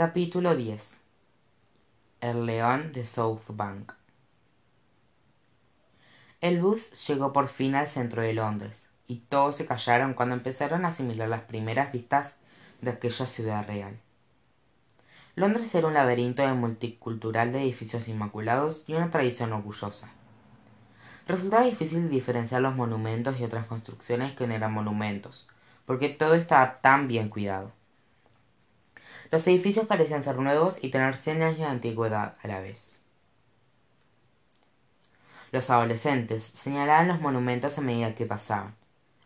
capítulo diez. El león de south bank. El bus llegó por fin al centro de londres y todos se callaron cuando empezaron a asimilar las primeras vistas de aquella ciudad real. Londres era un laberinto multicultural de edificios inmaculados y una tradición orgullosa. Resultaba difícil diferenciar los monumentos y otras construcciones que no eran monumentos porque todo estaba tan bien cuidado los edificios parecían ser nuevos y tener cien años de antigüedad a la vez. Los adolescentes señalaban los monumentos a medida que pasaban.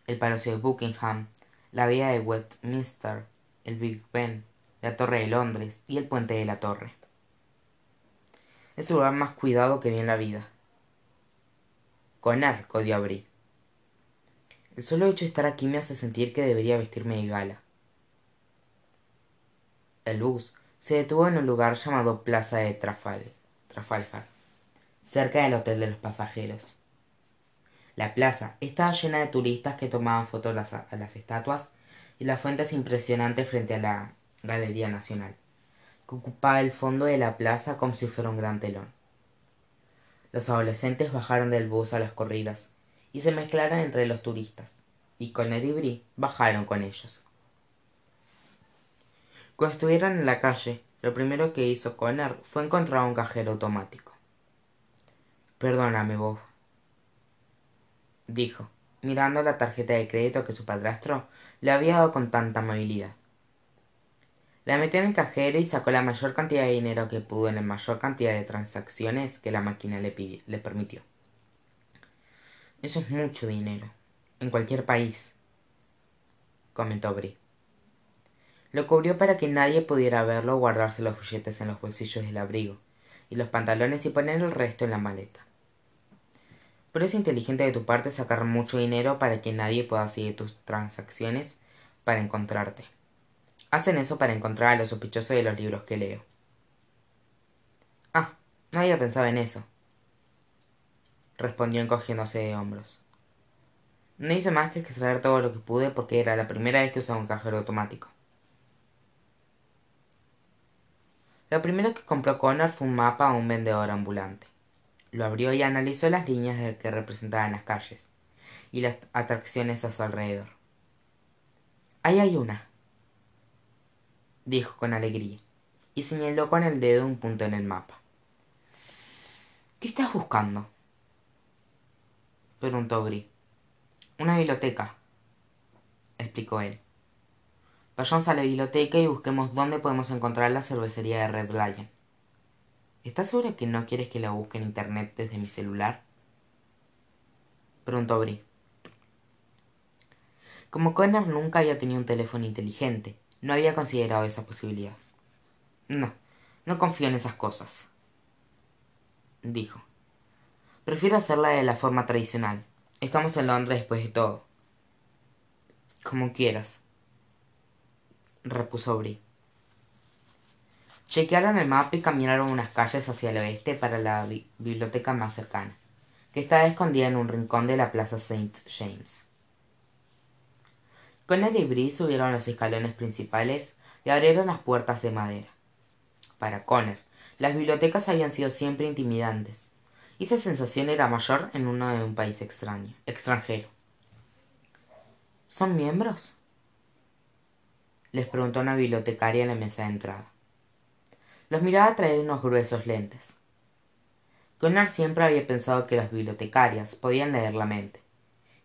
El palacio de buckingham la villa de westminster el big ben la torre de londres y el puente de la torre. Es el lugar más cuidado que vi en la vida. Con arco de abrir el solo hecho de estar aquí me hace sentir que debería vestirme de gala el bus se detuvo en un lugar llamado plaza de trafalgar cerca del hotel de los pasajeros. La plaza estaba llena de turistas que tomaban fotos a las estatuas y las fuentes impresionantes frente a la galería nacional que ocupaba el fondo de la plaza como si fuera un gran telón. Los adolescentes bajaron del bus a las corridas y se mezclaron entre los turistas y con Brie bajaron con ellos cuando estuvieron en la calle lo primero que hizo Connor fue encontrar un cajero automático. Perdóname bob dijo mirando la tarjeta de crédito que su padrastro le había dado con tanta amabilidad. La metió en el cajero y sacó la mayor cantidad de dinero que pudo en la mayor cantidad de transacciones que la máquina le, permitió. Eso es mucho dinero en cualquier país comentó Brie lo cubrió para que nadie pudiera verlo guardarse los billetes en los bolsillos del abrigo y los pantalones y poner el resto en la maleta. Pero es inteligente de tu parte sacar mucho dinero para que nadie pueda seguir tus transacciones para encontrarte. Hacen eso para encontrar a los sospechosos de los libros que leo. Ah no había pensado en eso respondió encogiéndose de hombros. No hice más que extraer todo lo que pude porque era la primera vez que usaba un cajero automático lo primero que compró Connor fue un mapa a un vendedor ambulante. Lo abrió y analizó las líneas que representaban las calles y las atracciones a su alrededor. Ahí hay una dijo con alegría y señaló con el dedo un punto en el mapa. Qué estás buscando preguntó Brie una biblioteca explicó él vayamos a la biblioteca y busquemos dónde podemos encontrar la cervecería de red lion. Estás segura que no quieres que la busque en internet desde mi celular preguntó Brie como Connor nunca había tenido un teléfono inteligente no había considerado esa posibilidad. No no confío en esas cosas dijo. Prefiero hacerla de la forma tradicional. Estamos en londres después de todo. Como quieras repuso Brie chequearon el mapa y caminaron unas calles hacia el oeste para la biblioteca más cercana que estaba escondida en un rincón de la plaza Saint James. Connor y Brie subieron los escalones principales y abrieron las puertas de madera. Para Connor las bibliotecas habían sido siempre intimidantes y esa sensación era mayor en uno de un país extraño extranjero. Son miembros les preguntó una bibliotecaria en la mesa de entrada. Los miraba de unos gruesos lentes. Connor siempre había pensado que las bibliotecarias podían leer la mente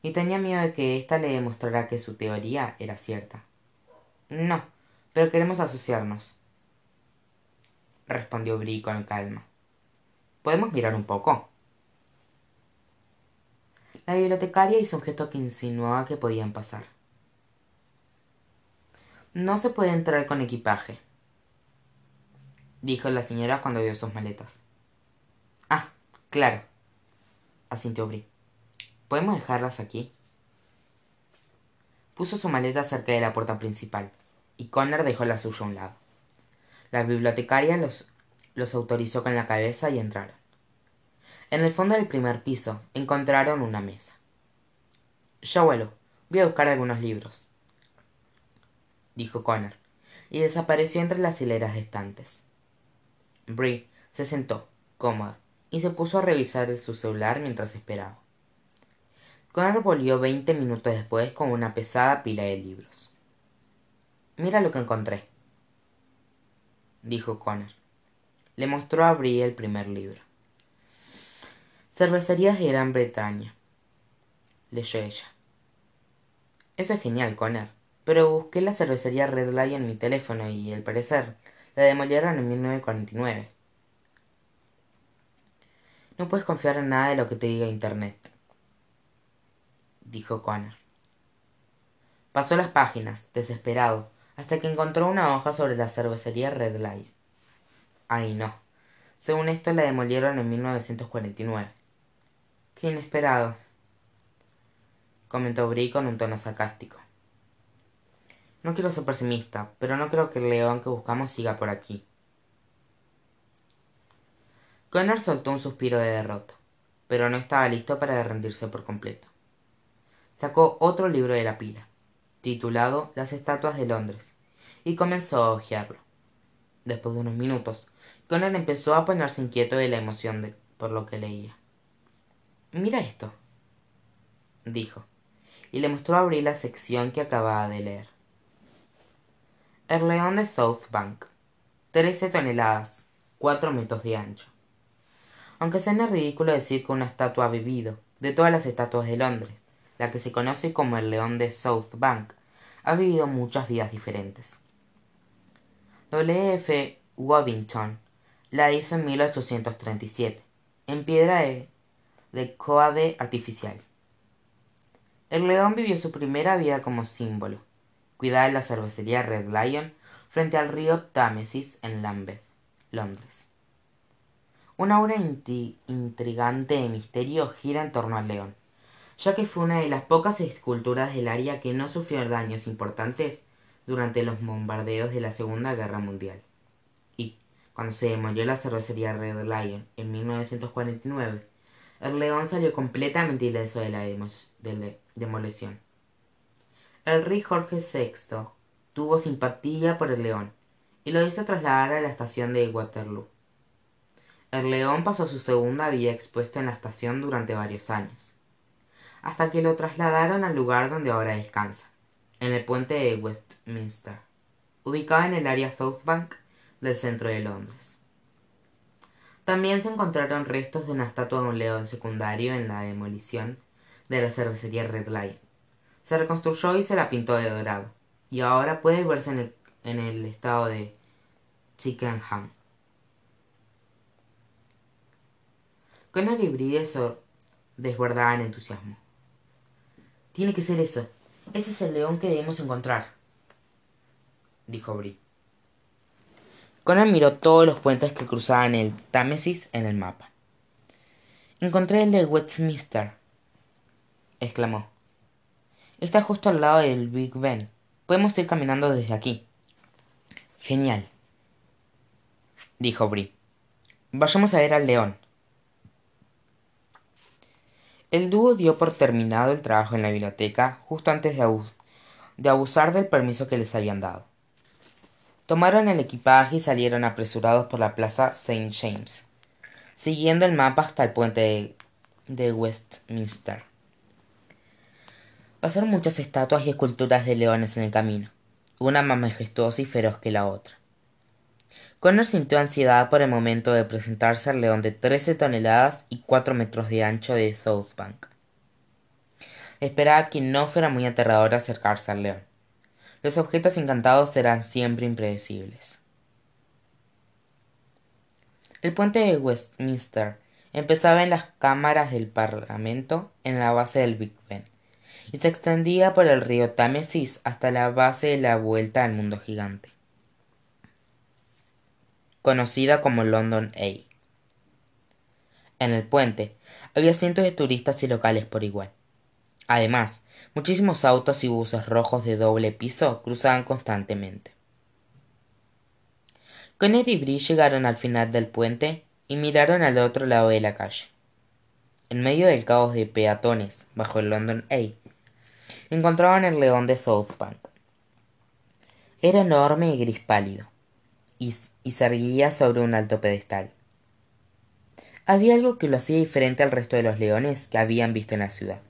y tenía miedo de que ésta le demostrara que su teoría era cierta. No pero queremos asociarnos respondió Brie con calma. Podemos mirar un poco la bibliotecaria hizo un gesto que insinuaba que podían pasar no se puede entrar con equipaje dijo la señora cuando vio sus maletas. Ah claro asintió Brie podemos dejarlas aquí puso su maleta cerca de la puerta principal y Connor dejó la suya a un lado. La bibliotecaria los, los autorizó con la cabeza y entraron. En el fondo del primer piso encontraron una mesa. Yo vuelo voy a buscar algunos libros dijo Connor y desapareció entre las hileras de estantes. Brie se sentó, cómoda, y se puso a revisar su celular mientras esperaba. Connor volvió veinte minutos después con una pesada pila de libros. Mira lo que encontré, dijo Connor. Le mostró a Brie el primer libro. Cervecerías de Gran Bretaña, leyó ella. Eso es genial, Connor. Pero busqué la cervecería Red Lion en mi teléfono y, al parecer, la demolieron en 1949. No puedes confiar en nada de lo que te diga Internet, dijo Connor. Pasó las páginas, desesperado, hasta que encontró una hoja sobre la cervecería Red Lion. Ay, no. Según esto, la demolieron en 1949. Qué inesperado comentó Brie con un tono sarcástico. No quiero ser pesimista, pero no creo que el león que buscamos siga por aquí. Connor soltó un suspiro de derrota, pero no estaba listo para rendirse por completo. Sacó otro libro de la pila, titulado Las estatuas de Londres, y comenzó a hojearlo. Después de unos minutos, Connor empezó a ponerse inquieto de la emoción por lo que leía. Mira esto, dijo y le mostró a la sección que acababa de leer. El león de South Bank. 13 toneladas, 4 metros de ancho. Aunque suena ridículo decir que una estatua ha vivido, de todas las estatuas de Londres, la que se conoce como el león de South Bank, ha vivido muchas vidas diferentes. W. F. Waddington la hizo en 1837, en piedra de, de coade artificial. El león vivió su primera vida como símbolo. Cuidaba la cervecería Red Lion frente al río Támesis en Lambeth, Londres. Una obra intrigante de misterio gira en torno al león, ya que fue una de las pocas esculturas del área que no sufrió daños importantes durante los bombardeos de la Segunda Guerra Mundial. Y, cuando se demolió la cervecería Red Lion en 1949, el león salió completamente ileso de la, demolición. El rey Jorge VI tuvo simpatía por el león y lo hizo trasladar a la estación de Waterloo. El león pasó su segunda vida expuesto en la estación durante varios años, hasta que lo trasladaron al lugar donde ahora descansa, en el puente de Westminster, ubicado en el área South Bank del centro de Londres. También se encontraron restos de una estatua de un león secundario en la demolición de la cervecería Red Lion. Se reconstruyó y se la pintó de dorado, y ahora puede verse en el, estado de Chickenham. Connor y Brie desbordaban entusiasmo. Tiene que ser eso. Ese es el león que debemos encontrar, dijo Brie. Connor miró todos los puentes que cruzaban el Támesis en el mapa. Encontré el de Westminster, exclamó. Está justo al lado del Big Ben. Podemos ir caminando desde aquí. Genial, dijo Brie. Vayamos a ver al león. El dúo dio por terminado el trabajo en la biblioteca justo antes de, de abusar del permiso que les habían dado. Tomaron el equipaje y salieron apresurados por la plaza St. James, siguiendo el mapa hasta el puente de Westminster. Pasaron muchas estatuas y esculturas de leones en el camino, una más majestuosa y feroz que la otra. Connor sintió ansiedad por el momento de presentarse al león de trece toneladas y cuatro metros de ancho de Southbank. Esperaba que no fuera muy aterrador acercarse al león. Los objetos encantados serán siempre impredecibles. El puente de Westminster empezaba en las cámaras del Parlamento en la base del Big Ben y se extendía por el río Támesis hasta la base de la Vuelta al Mundo Gigante, conocida como London A. En el puente había cientos de turistas y locales por igual. Además, muchísimos autos y buses rojos de doble piso cruzaban constantemente. Connet y Brie llegaron al final del puente y miraron al otro lado de la calle. En medio del caos de peatones bajo el London A, encontraban el león de Southbank. Era enorme y gris pálido, y, y se erguía sobre un alto pedestal. Había algo que lo hacía diferente al resto de los leones que habían visto en la ciudad,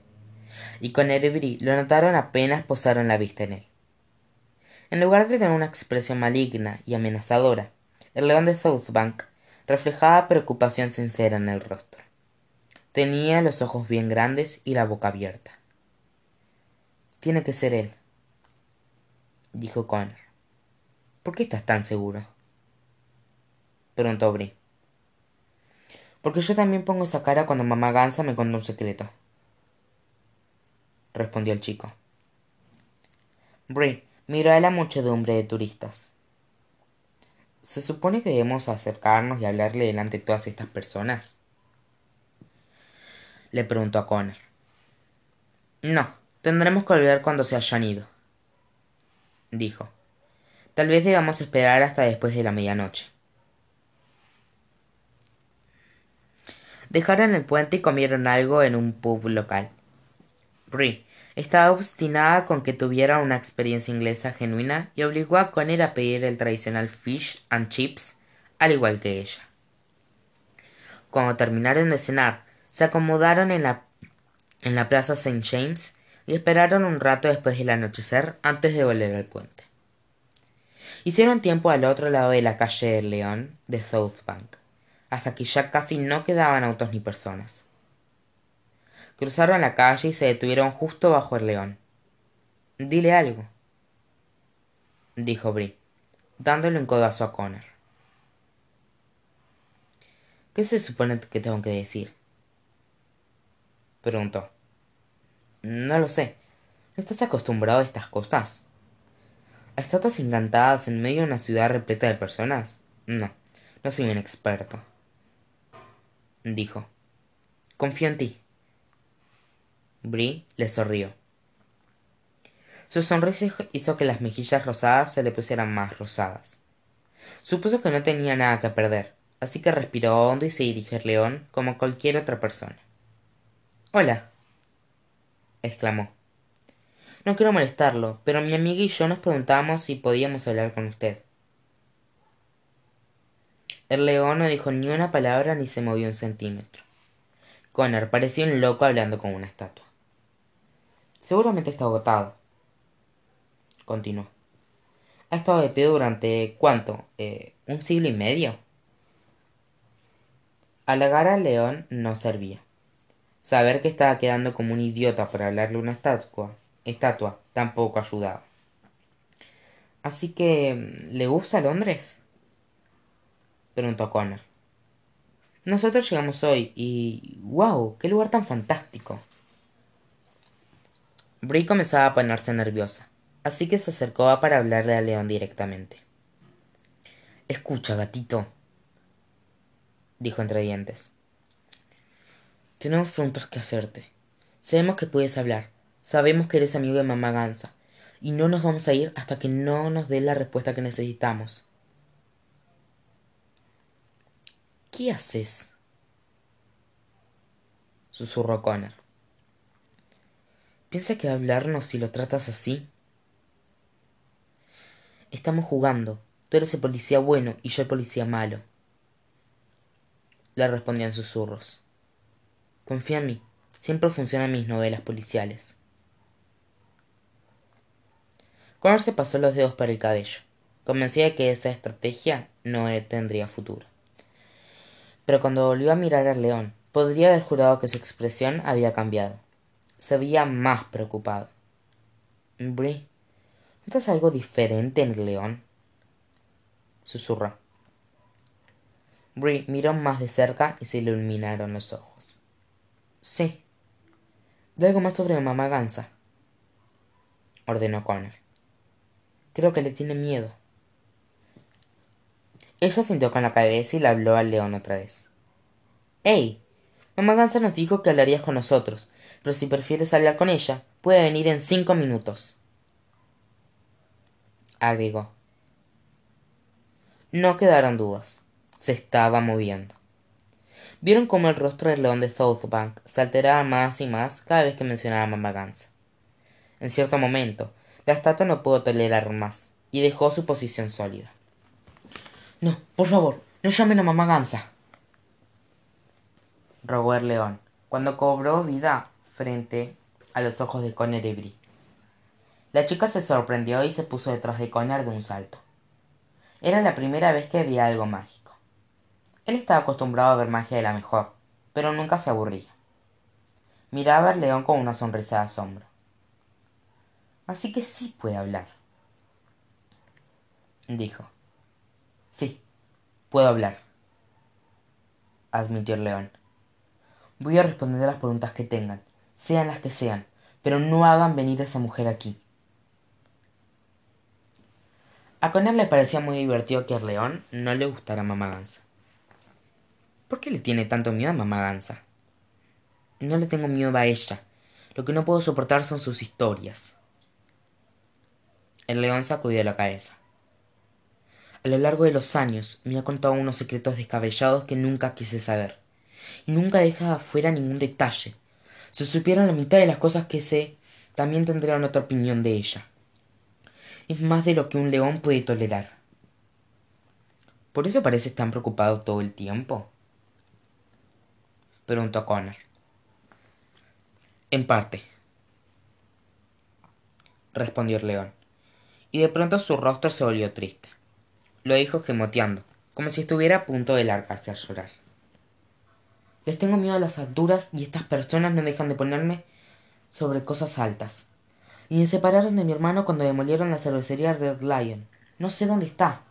y con Brie lo notaron apenas posaron la vista en él. En lugar de tener una expresión maligna y amenazadora, el león de Southbank reflejaba preocupación sincera en el rostro. Tenía los ojos bien grandes y la boca abierta. Tiene que ser él, dijo Connor. ¿Por qué estás tan seguro? preguntó Brie. Porque yo también pongo esa cara cuando mamá Gansa me cuenta un secreto, respondió el chico. Brie miró a la muchedumbre de turistas. ¿Se supone que debemos acercarnos y hablarle delante de todas estas personas? Le preguntó a Connor. No, tendremos que volver cuando se hayan ido, dijo. Tal vez debamos esperar hasta después de la medianoche. Dejaron el puente y comieron algo en un pub local. Brie estaba obstinada con que tuviera una experiencia inglesa genuina y obligó a Conner a pedir el tradicional fish and chips, al igual que ella. Cuando terminaron de cenar, se acomodaron en la, en la plaza St. James y esperaron un rato después del anochecer antes de volver al puente. Hicieron tiempo al otro lado de la calle del León de South Bank hasta que ya casi no quedaban autos ni personas. Cruzaron la calle y se detuvieron justo bajo el león. Dile algo, dijo Brie, dándole un codazo a Connor. ¿Qué se supone que tengo que decir? preguntó. No lo sé. ¿No estás acostumbrado a estas cosas? ¿A estatuas encantadas en medio de una ciudad repleta de personas? No, no soy un experto dijo. Confío en ti. Brie le sonrió. Su sonrisa hizo que las mejillas rosadas se le pusieran más rosadas. Supuso que no tenía nada que perder, así que respiró hondo y se dirigió al león como cualquier otra persona. Hola, exclamó. No quiero molestarlo, pero mi amiga y yo nos preguntábamos si podíamos hablar con usted. El león no dijo ni una palabra ni se movió un centímetro. Connor parecía un loco hablando con una estatua. Seguramente está agotado. Continuó. Ha estado de pie durante cuánto? Eh, ¿Un siglo y medio? Halagar al león no servía. Saber que estaba quedando como un idiota por hablarle una estatua, estatua tampoco ayudaba. Así que, ¿le gusta Londres? preguntó Connor. Nosotros llegamos hoy y... ¡Wow! ¡Qué lugar tan fantástico! Brie comenzaba a ponerse nerviosa, así que se acercó para hablarle al león directamente. Escucha, gatito, dijo entre dientes. Tenemos preguntas que hacerte. Sabemos que puedes hablar, sabemos que eres amigo de mamá Gansa, y no nos vamos a ir hasta que no nos dé la respuesta que necesitamos. ¿Qué haces? susurró Connor. ¿Piensa que hablarnos si lo tratas así? Estamos jugando. Tú eres el policía bueno y yo el policía malo. Le respondían susurros. Confía en mí. Siempre funcionan mis novelas policiales. Connor se pasó los dedos por el cabello, convencida de que esa estrategia no tendría futuro pero cuando volvió a mirar al león podría haber jurado que su expresión había cambiado se veía más preocupado Brie ¿notas algo diferente en el león? susurró Brie miró más de cerca y se iluminaron los ojos sí de algo más sobre mamá gansa ordenó Connor creo que le tiene miedo ella sintió con la cabeza y le habló al león otra vez. ¡Ey! Mamá Gansa nos dijo que hablarías con nosotros, pero si prefieres hablar con ella, puede venir en cinco minutos. Agregó. No quedaron dudas. Se estaba moviendo. Vieron cómo el rostro del león de Southbank se alteraba más y más cada vez que mencionaba a Mamá Gansa. En cierto momento, la estatua no pudo tolerar más y dejó su posición sólida. No, por favor, no llamen a mamá Gansa. Rogó el león, cuando cobró vida frente a los ojos de Conner y. La chica se sorprendió y se puso detrás de Conner de un salto. Era la primera vez que veía algo mágico. Él estaba acostumbrado a ver magia de la mejor, pero nunca se aburría. Miraba al león con una sonrisa de asombro. Así que sí puede hablar. Dijo. Sí, puedo hablar. Admitió el león. Voy a responder a las preguntas que tengan, sean las que sean, pero no hagan venir a esa mujer aquí. A Conner le parecía muy divertido que al león no le gustara Mamá. ¿Por qué le tiene tanto miedo a Mamá Gansa? No le tengo miedo a ella. Lo que no puedo soportar son sus historias. El león sacudió la cabeza. A lo largo de los años me ha contado unos secretos descabellados que nunca quise saber. Y nunca deja afuera ningún detalle. Si supieran la mitad de las cosas que sé, también tendrían otra opinión de ella. Es más de lo que un león puede tolerar. ¿Por eso pareces tan preocupado todo el tiempo? Preguntó Connor. En parte, respondió el león, y de pronto su rostro se volvió triste. Lo dijo gemoteando, como si estuviera a punto de largarse a llorar. Les tengo miedo a las alturas y estas personas no dejan de ponerme sobre cosas altas. Y me separaron de mi hermano cuando demolieron la cervecería Red Lion. No sé dónde está.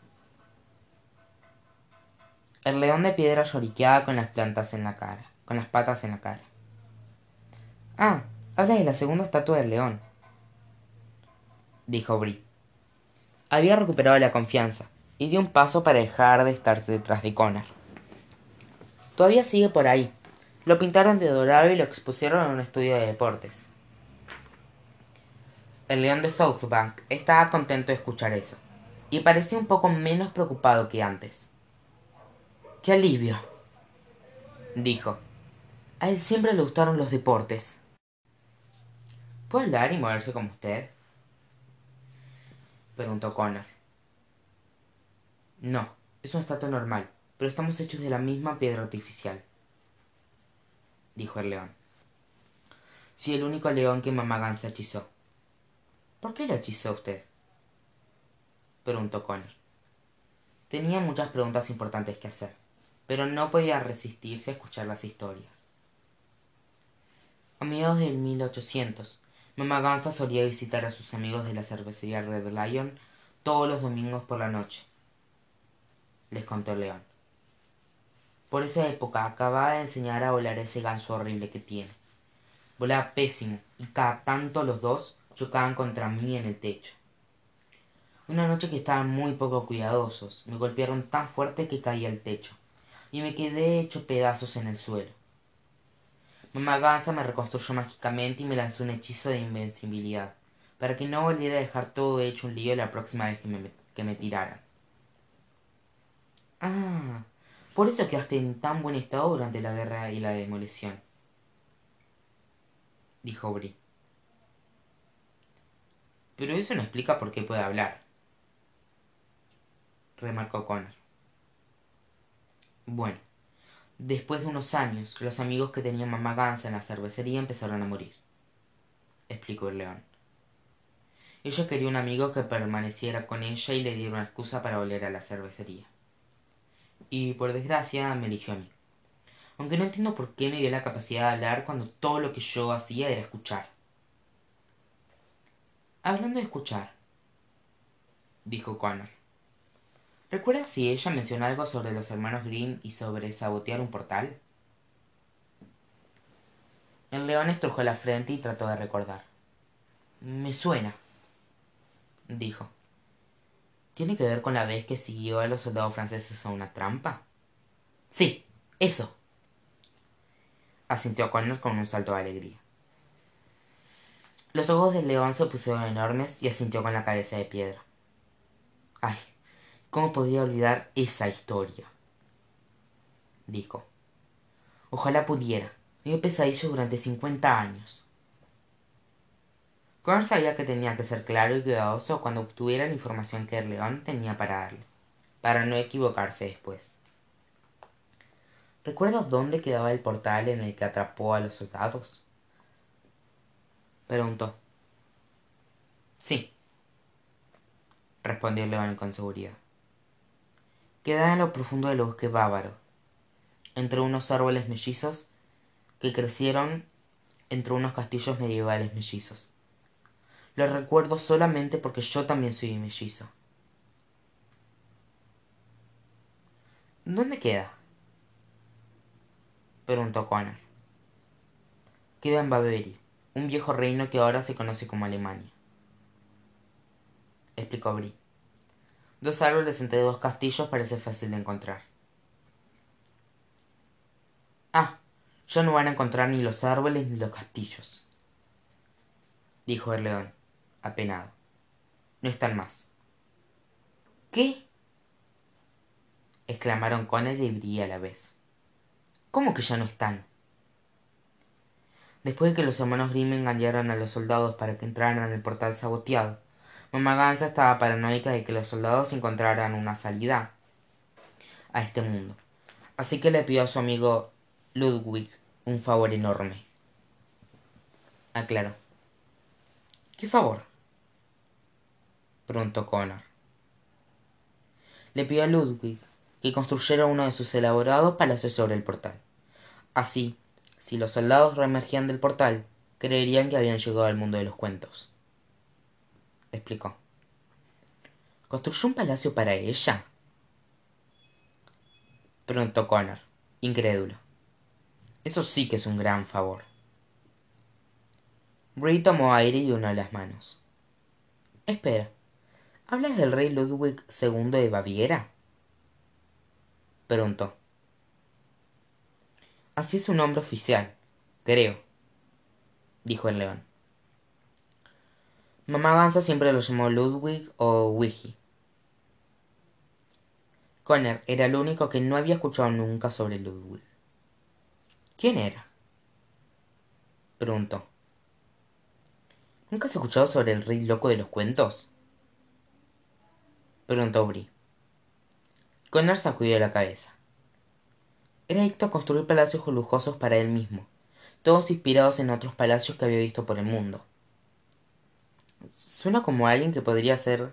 El león de piedra lloriqueaba con las plantas en la cara, con las patas en la cara. Ah, habla de la segunda estatua del león, dijo Brie. Había recuperado la confianza y dio un paso para dejar de estar detrás de Connor. Todavía sigue por ahí. Lo pintaron de dorado y lo expusieron en un estudio de deportes. El león de Southbank estaba contento de escuchar eso, y parecía un poco menos preocupado que antes. ¡Qué alivio! dijo. A él siempre le gustaron los deportes. ¿Puede hablar y moverse como usted? preguntó Connor. No, es una estatua normal, pero estamos hechos de la misma piedra artificial, dijo el león. Soy el único león que mamá Gansa hechizó. ¿Por qué lo hechizó usted? preguntó Connor. Tenía muchas preguntas importantes que hacer, pero no podía resistirse a escuchar las historias. A mediados del 1800, Mamá Gansa solía visitar a sus amigos de la cervecería Red Lion todos los domingos por la noche. Les contó León. Por esa época acababa de enseñar a volar ese ganso horrible que tiene. Volaba pésimo y cada tanto los dos chocaban contra mí en el techo. Una noche que estaban muy poco cuidadosos, me golpearon tan fuerte que caí al techo y me quedé hecho pedazos en el suelo. Mamá Gansa me reconstruyó mágicamente y me lanzó un hechizo de invencibilidad, para que no volviera a dejar todo hecho un lío la próxima vez que me, que me tiraran. Ah, por eso quedaste en tan buen estado durante la guerra y la demolición, dijo Bri. Pero eso no explica por qué puede hablar, remarcó Connor. Bueno, Después de unos años, los amigos que tenía mamá Gansa en la cervecería empezaron a morir, explicó el león. Ella quería un amigo que permaneciera con ella y le diera una excusa para volver a la cervecería. Y por desgracia me eligió a mí. Aunque no entiendo por qué me dio la capacidad de hablar cuando todo lo que yo hacía era escuchar. Hablando de escuchar, dijo Connor. ¿Recuerdas si ella mencionó algo sobre los hermanos Grimm y sobre sabotear un portal? El león estrujó la frente y trató de recordar. Me suena, dijo. ¿Tiene que ver con la vez que siguió a los soldados franceses a una trampa? Sí, eso. Asintió Connor con un salto de alegría. Los ojos del león se pusieron enormes y asintió con la cabeza de piedra. Ay, ¿Cómo podría olvidar esa historia? dijo. Ojalá pudiera. Me dio pesadillas durante cincuenta años. Connor sabía que tenía que ser claro y cuidadoso cuando obtuviera la información que el león tenía para darle, para no equivocarse después. ¿Recuerdas dónde quedaba el portal en el que atrapó a los soldados? Preguntó. Sí, respondió el león con seguridad. Quedaba en lo profundo del bosque bávaro, entre unos árboles mellizos que crecieron entre unos castillos medievales mellizos. Lo recuerdo solamente porque yo también soy mellizo. ¿Dónde queda? preguntó Connor. Queda en Baviera, un viejo reino que ahora se conoce como Alemania. Explicó Brie. Dos árboles entre dos castillos parece fácil de encontrar. Ah, ya no van a encontrar ni los árboles ni los castillos, dijo el león, apenado. No están más. ¿Qué? exclamaron Connor y Brie a la vez. ¿Cómo que ya no están? Después de que los hermanos Grimm engañaron a los soldados para que entraran en el portal saboteado, mamá Gansa estaba paranoica de que los soldados encontraran una salida a este mundo. Así que le pidió a su amigo Ludwig un favor enorme. Aclaró. ¿Qué favor? preguntó Connor. Le pidió a Ludwig que construyera uno de sus elaborados palacios sobre el portal. Así, si los soldados reemergían del portal, creerían que habían llegado al mundo de los cuentos. Explicó. ¿Construyó un palacio para ella? Preguntó Connor, incrédulo. Eso sí que es un gran favor. Brie tomó aire y unió las manos. Espera, ¿hablas del rey Ludwig II de Baviera? Preguntó. Así es su nombre oficial, creo, dijo el león. Mamá Gansa siempre lo llamó Ludwig o Wiggy. Connor era el único que no había escuchado nunca sobre Ludwig. ¿Quién era? preguntó. ¿Nunca has escuchado sobre el rey loco de los cuentos? preguntó Brie. Connor sacudió la cabeza. Era adicto a construir palacios lujosos para él mismo, todos inspirados en otros palacios que había visto por el mundo. Suena como alguien que podría ser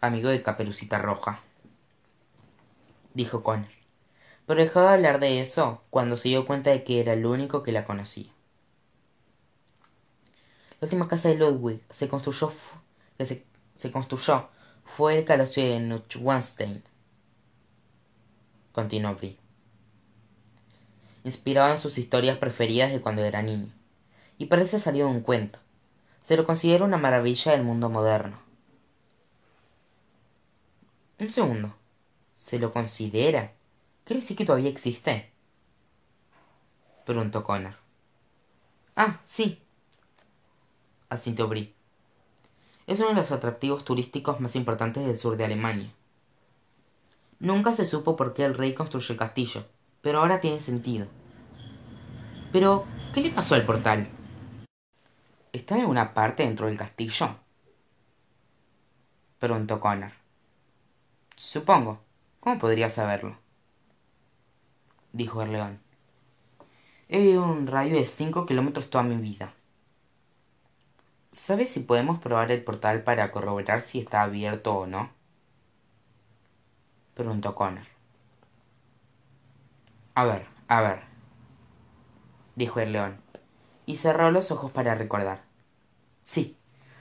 amigo de Caperucita Roja, dijo Connor pero dejó de hablar de eso cuando se dio cuenta de que era el único que la conocía. La última casa de Ludwig se construyó, que se, construyó fue el palacio de Neuschwanstein. Continuó Brie. Inspirado en sus historias preferidas de cuando era niño. Y parece salido de un cuento. Se lo considera una maravilla del mundo moderno. Un segundo. ¿Se lo considera? ¿Quiere decir que todavía existe? Preguntó Connor. Ah, sí. Asintió Brie. Es uno de los atractivos turísticos más importantes del sur de Alemania. Nunca se supo por qué el rey construyó el castillo, pero ahora tiene sentido. Pero, ¿qué le pasó al portal? ¿Está en alguna parte dentro del castillo? Preguntó Connor. Supongo. ¿Cómo podría saberlo? dijo el león. He vivido un radio de cinco kilómetros toda mi vida. ¿Sabes si podemos probar el portal para corroborar si está abierto o no? Preguntó Connor. A ver, a ver, dijo el león, y cerró los ojos para recordar. Sí,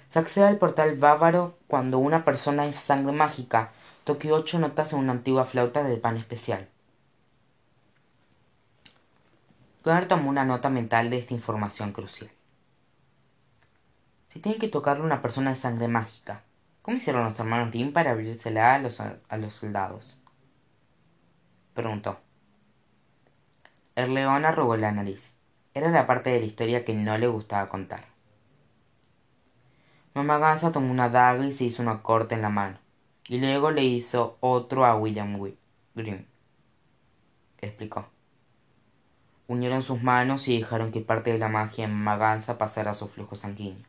se accede al portal bávaro cuando una persona en sangre mágica toque ocho notas en una antigua flauta de pan especial. Connor tomó una nota mental de esta información crucial. Si tiene que tocarle una persona de sangre mágica, ¿cómo hicieron los hermanos Tim para abrírsela a los, a los soldados? Preguntó. El león arrugó la nariz. Era la parte de la historia que no le gustaba contar. Mamá Gansa tomó una daga y se hizo una corte en la mano, y luego le hizo otro a William Grimm. Explicó unieron sus manos y dejaron que parte de la magia en Maganza pasara a su flujo sanguíneo.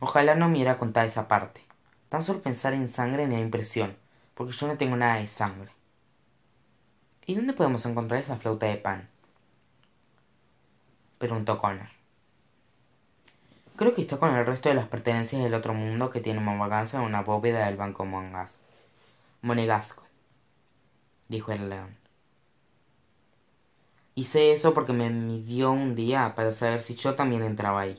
Ojalá no me hubiera contado esa parte. Tan solo pensar en sangre me da impresión, porque yo no tengo nada de sangre. ¿Y dónde podemos encontrar esa flauta de pan? Preguntó Connor. Creo que está con el resto de las pertenencias del otro mundo que tiene Mamaganza en una bóveda del Banco Mongas. Monegasco, dijo el león. Hice eso porque me midió un día para saber si yo también entraba ahí.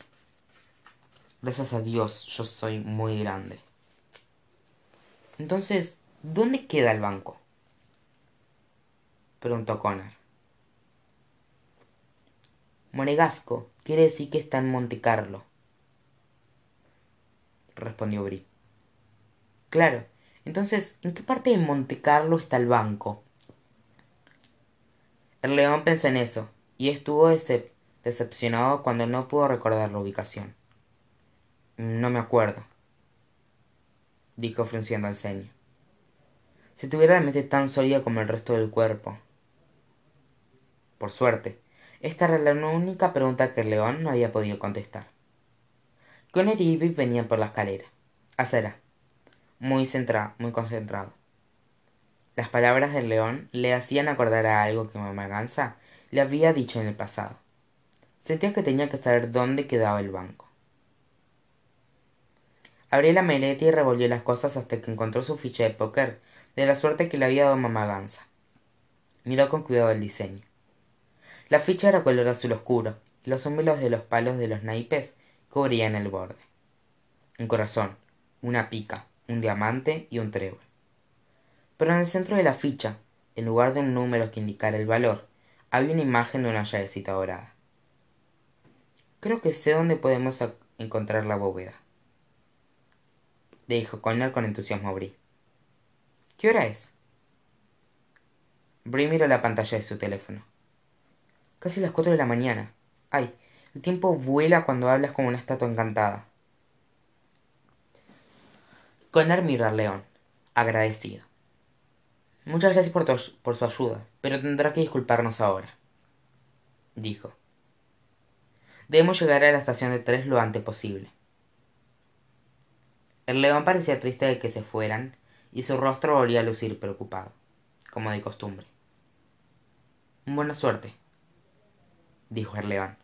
Gracias a Dios, yo soy muy grande. Entonces, ¿dónde queda el banco? preguntó Connor. Monegasco quiere decir que está en Monte Carlo, respondió Bri. Claro, entonces, ¿en qué parte de Monte Carlo está el banco? El león pensó en eso, y estuvo decepcionado cuando no pudo recordar la ubicación. No me acuerdo, dijo frunciendo el ceño. Si tuviera la mente tan sólida como el resto del cuerpo. Por suerte, esta era la única pregunta que león no había podido contestar. Conner y Ivy venían por la escalera. Acera. Muy centrado, muy concentrado. Las palabras del león le hacían acordar a algo que mamá Gansa le había dicho en el pasado. Sentía que tenía que saber dónde quedaba el banco. Abrió la maleta y revolvió las cosas hasta que encontró su ficha de póker de la suerte que le había dado mamá Gansa. Miró con cuidado el diseño. La ficha era color azul oscuro y los símbolos de los palos de los naipes cubrían el borde. Un corazón, una pica, un diamante y un trébol. Pero en el centro de la ficha, en lugar de un número que indicara el valor, había una imagen de una llavecita dorada. Creo que sé dónde podemos encontrar la bóveda dijo Connor con entusiasmo a Bri. ¿Qué hora es? Bri miró la pantalla de su teléfono. Casi las cuatro de la mañana. Ay, el tiempo vuela cuando hablas como una estatua encantada. Connor miró al león, agradecido. Muchas gracias por, por su ayuda, pero tendrá que disculparnos ahora, dijo. Debemos llegar a la estación de tres lo antes posible. El león parecía triste de que se fueran, y su rostro volvía a lucir preocupado, como de costumbre. Buena suerte, dijo el león.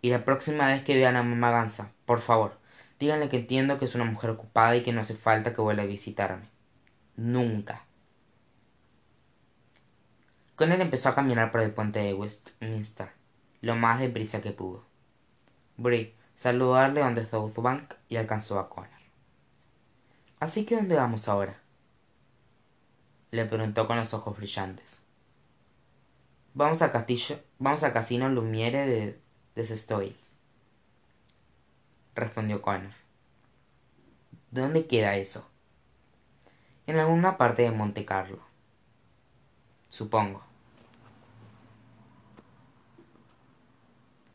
Y la próxima vez que vean a mamá Gansa, por favor, díganle que entiendo que es una mujer ocupada y que no hace falta que vuelva a visitarme. Nunca. Con él empezó a caminar por el puente de Westminster, lo más deprisa que pudo. Brie saludó al león de Southbank y alcanzó a Connor. Así que ¿dónde vamos ahora? Le preguntó con los ojos brillantes. Vamos al castillo, vamos al casino Lumiere de, de Sestoils, respondió Connor. ¿Dónde queda eso? En alguna parte de Monte Carlo. Supongo.